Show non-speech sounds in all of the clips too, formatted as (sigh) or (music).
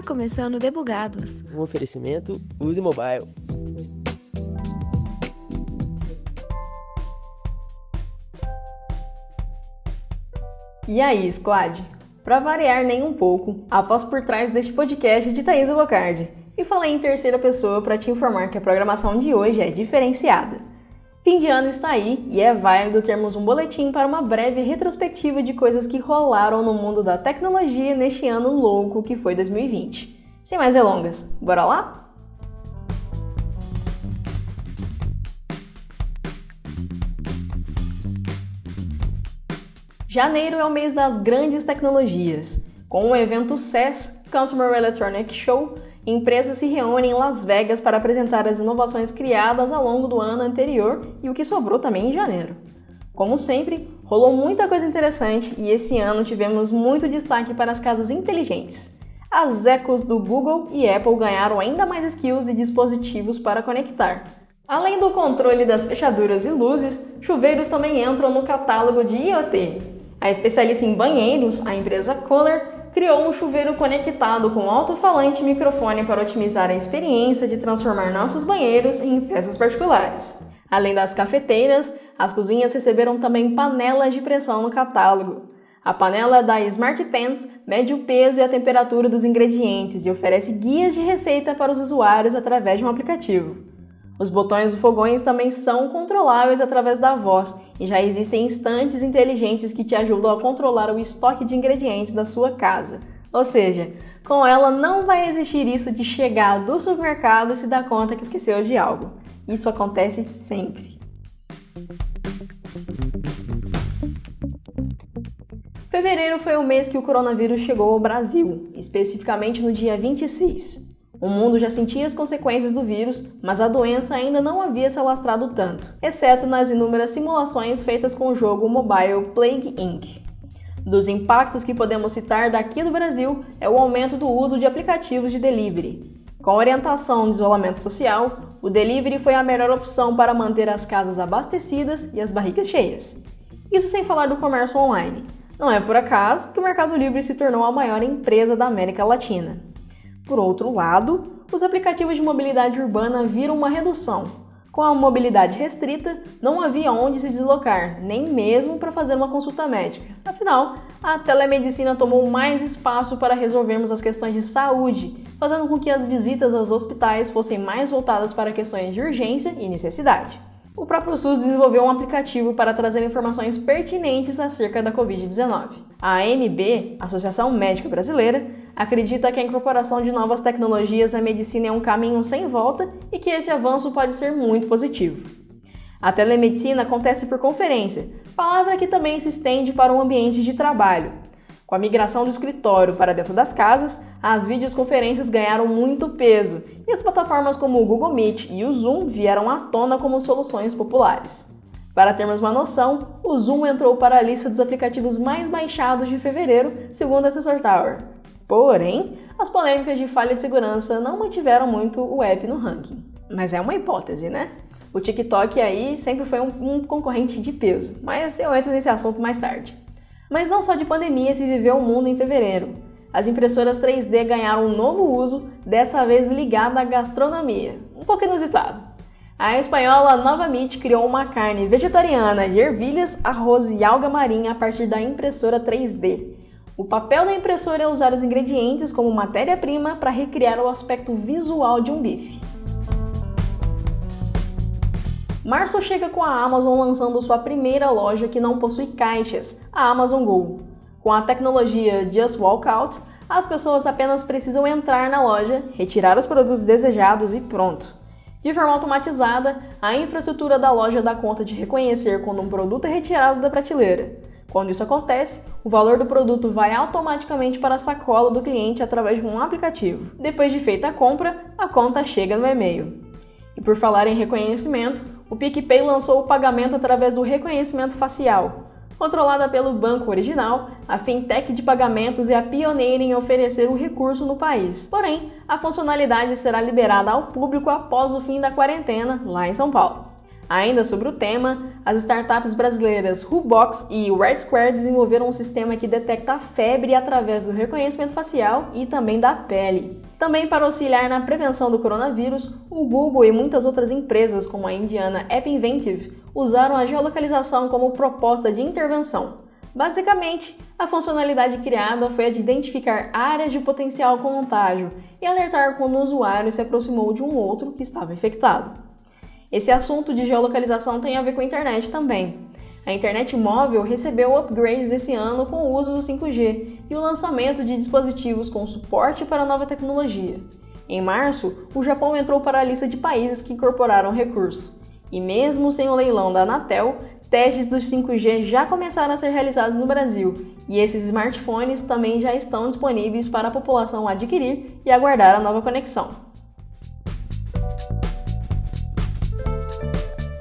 Está começando Debugados. Um oferecimento Use Mobile. E aí, squad? Para variar nem um pouco, a voz por trás deste podcast de Thaís Bocardi. E falei em terceira pessoa para te informar que a programação de hoje é diferenciada. Fim de ano está aí e é válido termos um boletim para uma breve retrospectiva de coisas que rolaram no mundo da tecnologia neste ano louco que foi 2020. Sem mais delongas, bora lá? Janeiro é o mês das grandes tecnologias. Com o evento CES, Consumer Electronic Show, Empresas se reúnem em Las Vegas para apresentar as inovações criadas ao longo do ano anterior e o que sobrou também em janeiro. Como sempre, rolou muita coisa interessante e esse ano tivemos muito destaque para as casas inteligentes. As Echos do Google e Apple ganharam ainda mais skills e dispositivos para conectar. Além do controle das fechaduras e luzes, chuveiros também entram no catálogo de IoT. A especialista em banheiros, a empresa Kohler, criou um chuveiro conectado com alto-falante e microfone para otimizar a experiência de transformar nossos banheiros em festas particulares. Além das cafeteiras, as cozinhas receberam também panelas de pressão no catálogo. A panela da Smart Pans mede o peso e a temperatura dos ingredientes e oferece guias de receita para os usuários através de um aplicativo. Os botões do fogões também são controláveis através da voz e já existem instantes inteligentes que te ajudam a controlar o estoque de ingredientes da sua casa. Ou seja, com ela não vai existir isso de chegar do supermercado e se dar conta que esqueceu de algo. Isso acontece sempre. Fevereiro foi o mês que o coronavírus chegou ao Brasil, especificamente no dia 26. O mundo já sentia as consequências do vírus, mas a doença ainda não havia se alastrado tanto, exceto nas inúmeras simulações feitas com o jogo mobile Plague Inc. Dos impactos que podemos citar daqui do Brasil é o aumento do uso de aplicativos de delivery. Com orientação de isolamento social, o delivery foi a melhor opção para manter as casas abastecidas e as barrigas cheias. Isso sem falar do comércio online. Não é por acaso que o Mercado Livre se tornou a maior empresa da América Latina. Por outro lado, os aplicativos de mobilidade urbana viram uma redução. Com a mobilidade restrita, não havia onde se deslocar, nem mesmo para fazer uma consulta médica. Afinal, a telemedicina tomou mais espaço para resolvermos as questões de saúde, fazendo com que as visitas aos hospitais fossem mais voltadas para questões de urgência e necessidade. O próprio SUS desenvolveu um aplicativo para trazer informações pertinentes acerca da Covid-19. A AMB, Associação Médica Brasileira, acredita que a incorporação de novas tecnologias à medicina é um caminho sem volta e que esse avanço pode ser muito positivo. A telemedicina acontece por conferência, palavra que também se estende para o ambiente de trabalho. Com a migração do escritório para dentro das casas, as videoconferências ganharam muito peso e as plataformas como o Google Meet e o Zoom vieram à tona como soluções populares. Para termos uma noção, o Zoom entrou para a lista dos aplicativos mais baixados de fevereiro, segundo a Assessor Tower. Porém, as polêmicas de falha de segurança não mantiveram muito o app no ranking. Mas é uma hipótese, né? O TikTok aí sempre foi um, um, concorrente de peso, mas eu entro nesse assunto mais tarde. Mas não só de pandemia se viveu o mundo em fevereiro. As impressoras 3D ganharam um novo uso, dessa vez ligado à gastronomia, um pouco inusitado. A espanhola Nova Meat criou uma carne vegetariana de ervilhas, arroz e alga marinha a partir da impressora 3D. O papel da impressora é usar os ingredientes como matéria-prima para recriar o aspecto visual de um bife. Março chega com a Amazon lançando sua primeira loja que não possui caixas, a Amazon Go. Com a tecnologia Just Walk Out, as pessoas apenas precisam entrar na loja, retirar os produtos desejados e pronto. De forma automatizada, a infraestrutura da loja dá conta de reconhecer quando um produto é retirado da prateleira. Quando isso acontece, o valor do produto vai automaticamente para a sacola do cliente através de um aplicativo. Depois de feita a compra, a conta chega no e-mail. E por falar em reconhecimento, o PicPay lançou o pagamento através do reconhecimento facial. Controlada pelo banco original, a fintech de pagamentos é a pioneira em oferecer o recurso no país. Porém, a funcionalidade será liberada ao público após o fim da quarentena lá em São Paulo. Ainda sobre o tema, as startups brasileiras Rubox e Red Square desenvolveram um sistema que detecta a febre através do reconhecimento facial e também da pele. Também para auxiliar na prevenção do coronavírus, o Google e muitas outras empresas, como a indiana App Inventive, usaram a geolocalização como proposta de intervenção. Basicamente, a funcionalidade criada foi a de identificar áreas de potencial contágio e alertar quando o usuário se aproximou de um outro que estava infectado. Esse assunto de geolocalização tem a ver com a internet também. A internet móvel recebeu upgrades esse ano com o uso do 5G e o lançamento de dispositivos com suporte para a nova tecnologia. Em março, o Japão entrou para a lista de países que incorporaram o recurso. E mesmo sem o leilão da Anatel, testes do 5G já começaram a ser realizados no Brasil, e esses smartphones também já estão disponíveis para a população adquirir e aguardar a nova conexão.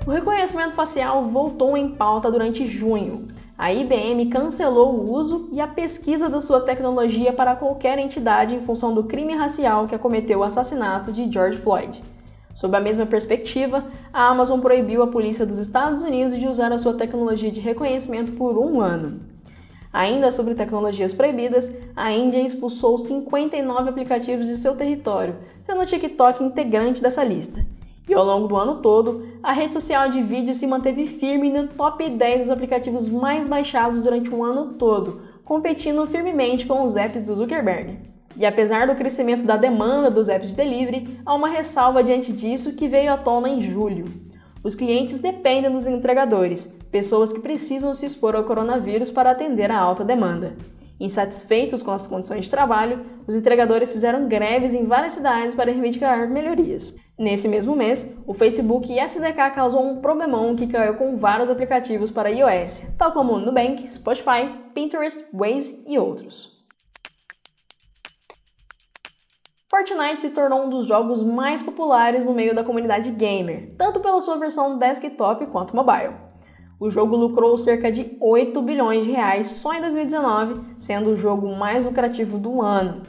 O reconhecimento facial voltou em pauta durante junho. A IBM cancelou o uso e a pesquisa da sua tecnologia para qualquer entidade em função do crime racial que acometeu o assassinato de George Floyd. Sob a mesma perspectiva, a Amazon proibiu a polícia dos Estados Unidos de usar a sua tecnologia de reconhecimento por um ano. Ainda sobre tecnologias proibidas, a Índia expulsou 59 aplicativos de seu território, sendo o TikTok integrante dessa lista. E ao longo do ano todo, a rede social de vídeo se manteve firme no top 10 dos aplicativos mais baixados durante o ano todo, competindo firmemente com os apps do Zuckerberg. E apesar do crescimento da demanda dos apps de delivery, há uma ressalva diante disso que veio à tona em julho. Os clientes dependem dos entregadores, pessoas que precisam se expor ao coronavírus para atender a alta demanda. Insatisfeitos com as condições de trabalho, os entregadores fizeram greves em várias cidades para reivindicar melhorias. Nesse mesmo mês, o Facebook e SDK causou um problemão que caiu com vários aplicativos para iOS, tal como Nubank, Spotify, Pinterest, Waze e outros. Fortnite se tornou um dos jogos mais populares no meio da comunidade gamer, tanto pela sua versão desktop quanto mobile. O jogo lucrou cerca de 8 bilhões de reais só em 2019, sendo o jogo mais lucrativo do ano.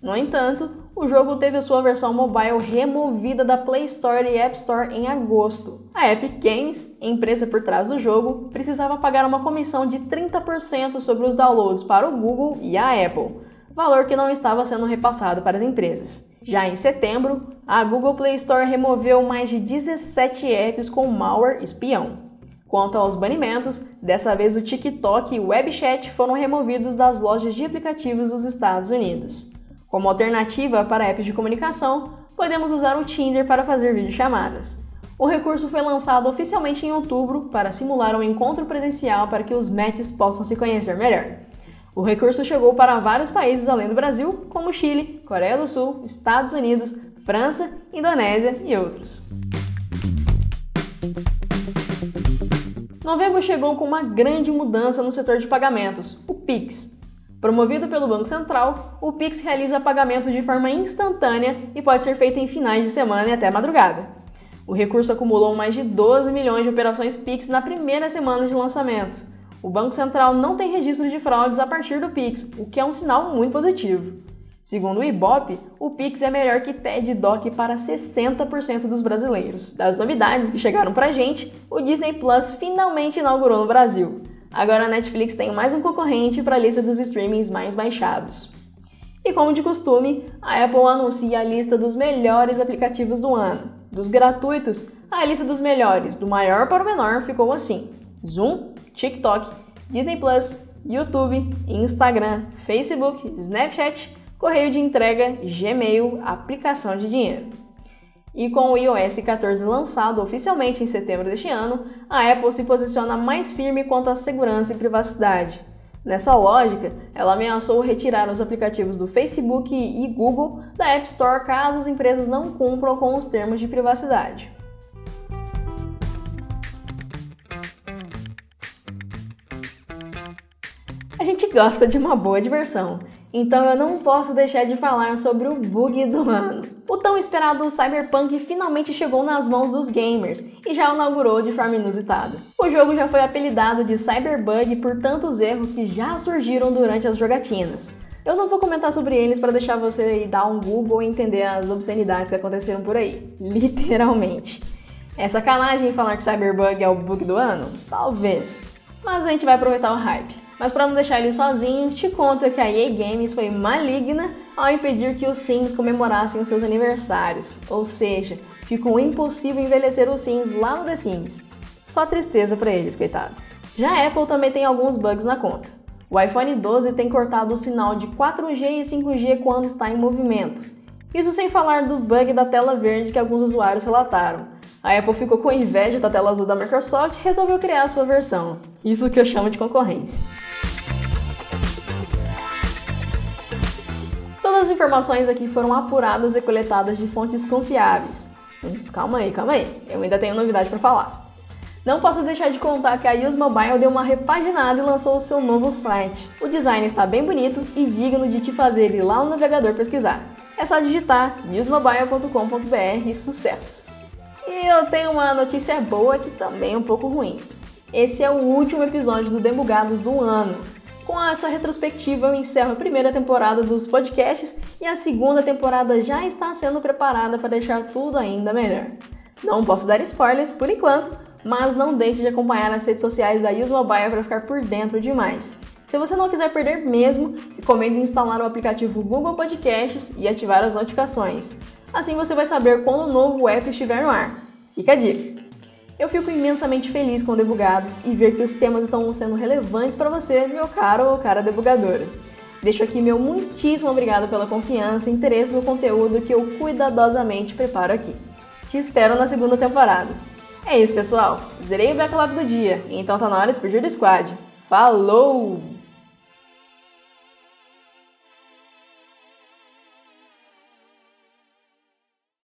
No entanto, o jogo teve a sua versão mobile removida da Play Store e App Store em agosto. A Epic Games, empresa por trás do jogo, precisava pagar uma comissão de 30% sobre os downloads para o Google e a Apple, valor que não estava sendo repassado para as empresas. Já em setembro, a Google Play Store removeu mais de 17 apps com malware espião. Quanto aos banimentos, dessa vez o TikTok e o WebChat foram removidos das lojas de aplicativos dos Estados Unidos. Como alternativa para apps de comunicação, podemos usar o Tinder para fazer videochamadas. O recurso foi lançado oficialmente em outubro para simular um encontro presencial para que os matches possam se conhecer melhor. O recurso chegou para vários países além do Brasil, como Chile, Coreia do Sul, Estados Unidos, França, Indonésia e outros. Novembro chegou com uma grande mudança no setor de pagamentos, o Pix. Promovido pelo Banco Central, o Pix realiza pagamento de forma instantânea e pode ser feito em finais de semana e até madrugada. O recurso acumulou mais de 12 milhões de operações Pix na primeira semana de lançamento. O Banco Central não tem registro de fraudes a partir do Pix, o que é um sinal muito positivo. Segundo o Ibope, o Pix é melhor que TED DOC para 60% dos brasileiros. Das novidades que chegaram pra gente, o Disney Plus finalmente inaugurou no Brasil. Agora a Netflix tem mais um concorrente para a lista dos streamings mais baixados. E como de costume, a Apple anuncia a lista dos melhores aplicativos do ano. Dos gratuitos, a lista dos melhores, do maior para o menor, ficou assim: Zoom, TikTok, Disney Plus, YouTube, Instagram, Facebook, Snapchat, correio de entrega, Gmail, aplicação de dinheiro. E com o iOS 14 lançado oficialmente em setembro deste ano, a Apple se posiciona mais firme quanto à segurança e privacidade. Nessa lógica, ela ameaçou retirar os aplicativos do Facebook e Google da App Store caso as empresas não cumpram com os termos de privacidade. A gente gosta de uma boa diversão, então eu não posso deixar de falar sobre o bug do ano. O tão esperado Cyberpunk finalmente chegou nas mãos dos gamers e já inaugurou de forma inusitada. O jogo já foi apelidado de Cyberbug por tantos erros que já surgiram durante as jogatinas. Eu não vou comentar sobre eles para deixar você dar um Google e entender as obscenidades que aconteceram por aí, (laughs) literalmente. É sacanagem falar que Cyberbug é o bug do ano? Talvez. Mas a gente vai aproveitar o hype. Mas para não deixar ele sozinho, te conto que a EA Games foi maligna ao impedir que os Sims comemorassem seus aniversários. Ou seja, ficou impossível envelhecer os Sims lá no The Sims. Só tristeza para eles, coitados. Já a Apple também tem alguns bugs na conta. O iPhone 12 tem cortado o sinal de 4G e 5G quando está em movimento. Isso sem falar do bug da tela verde que alguns usuários relataram. A Apple ficou com inveja da tela azul da Microsoft e resolveu criar a sua versão. Isso que eu chamo de concorrência. Todas as informações aqui foram apuradas e coletadas de fontes confiáveis. Mas calma aí, calma aí, eu ainda tenho novidade para falar. Não posso deixar de contar que a Use Mobile deu uma repaginada e lançou o seu novo site. O design está bem bonito e digno de te fazer ir lá no navegador pesquisar. É só digitar usmobile.com.br e sucesso! E eu tenho uma notícia boa que também é um pouco ruim. Esse é o último episódio do Debugados do ano. Com essa retrospectiva, eu encerro a primeira temporada dos podcasts e a segunda temporada já está sendo preparada para deixar tudo ainda melhor. Não posso dar spoilers por enquanto, mas não deixe de acompanhar nas redes sociais da Use Mobile para ficar por dentro de mais. Se você não quiser perder mesmo, recomendo instalar o aplicativo Google Podcasts e ativar as notificações. Assim você vai saber quando o novo app estiver no ar. Fica a dica! Eu fico imensamente feliz com debugados e ver que os temas estão sendo relevantes para você, meu caro ou cara debugadora. Deixo aqui meu muitíssimo obrigado pela confiança e interesse no conteúdo que eu cuidadosamente preparo aqui. Te espero na segunda temporada. É isso, pessoal. Zerei o backlog do dia, então tá na hora de explodir do squad. Falou!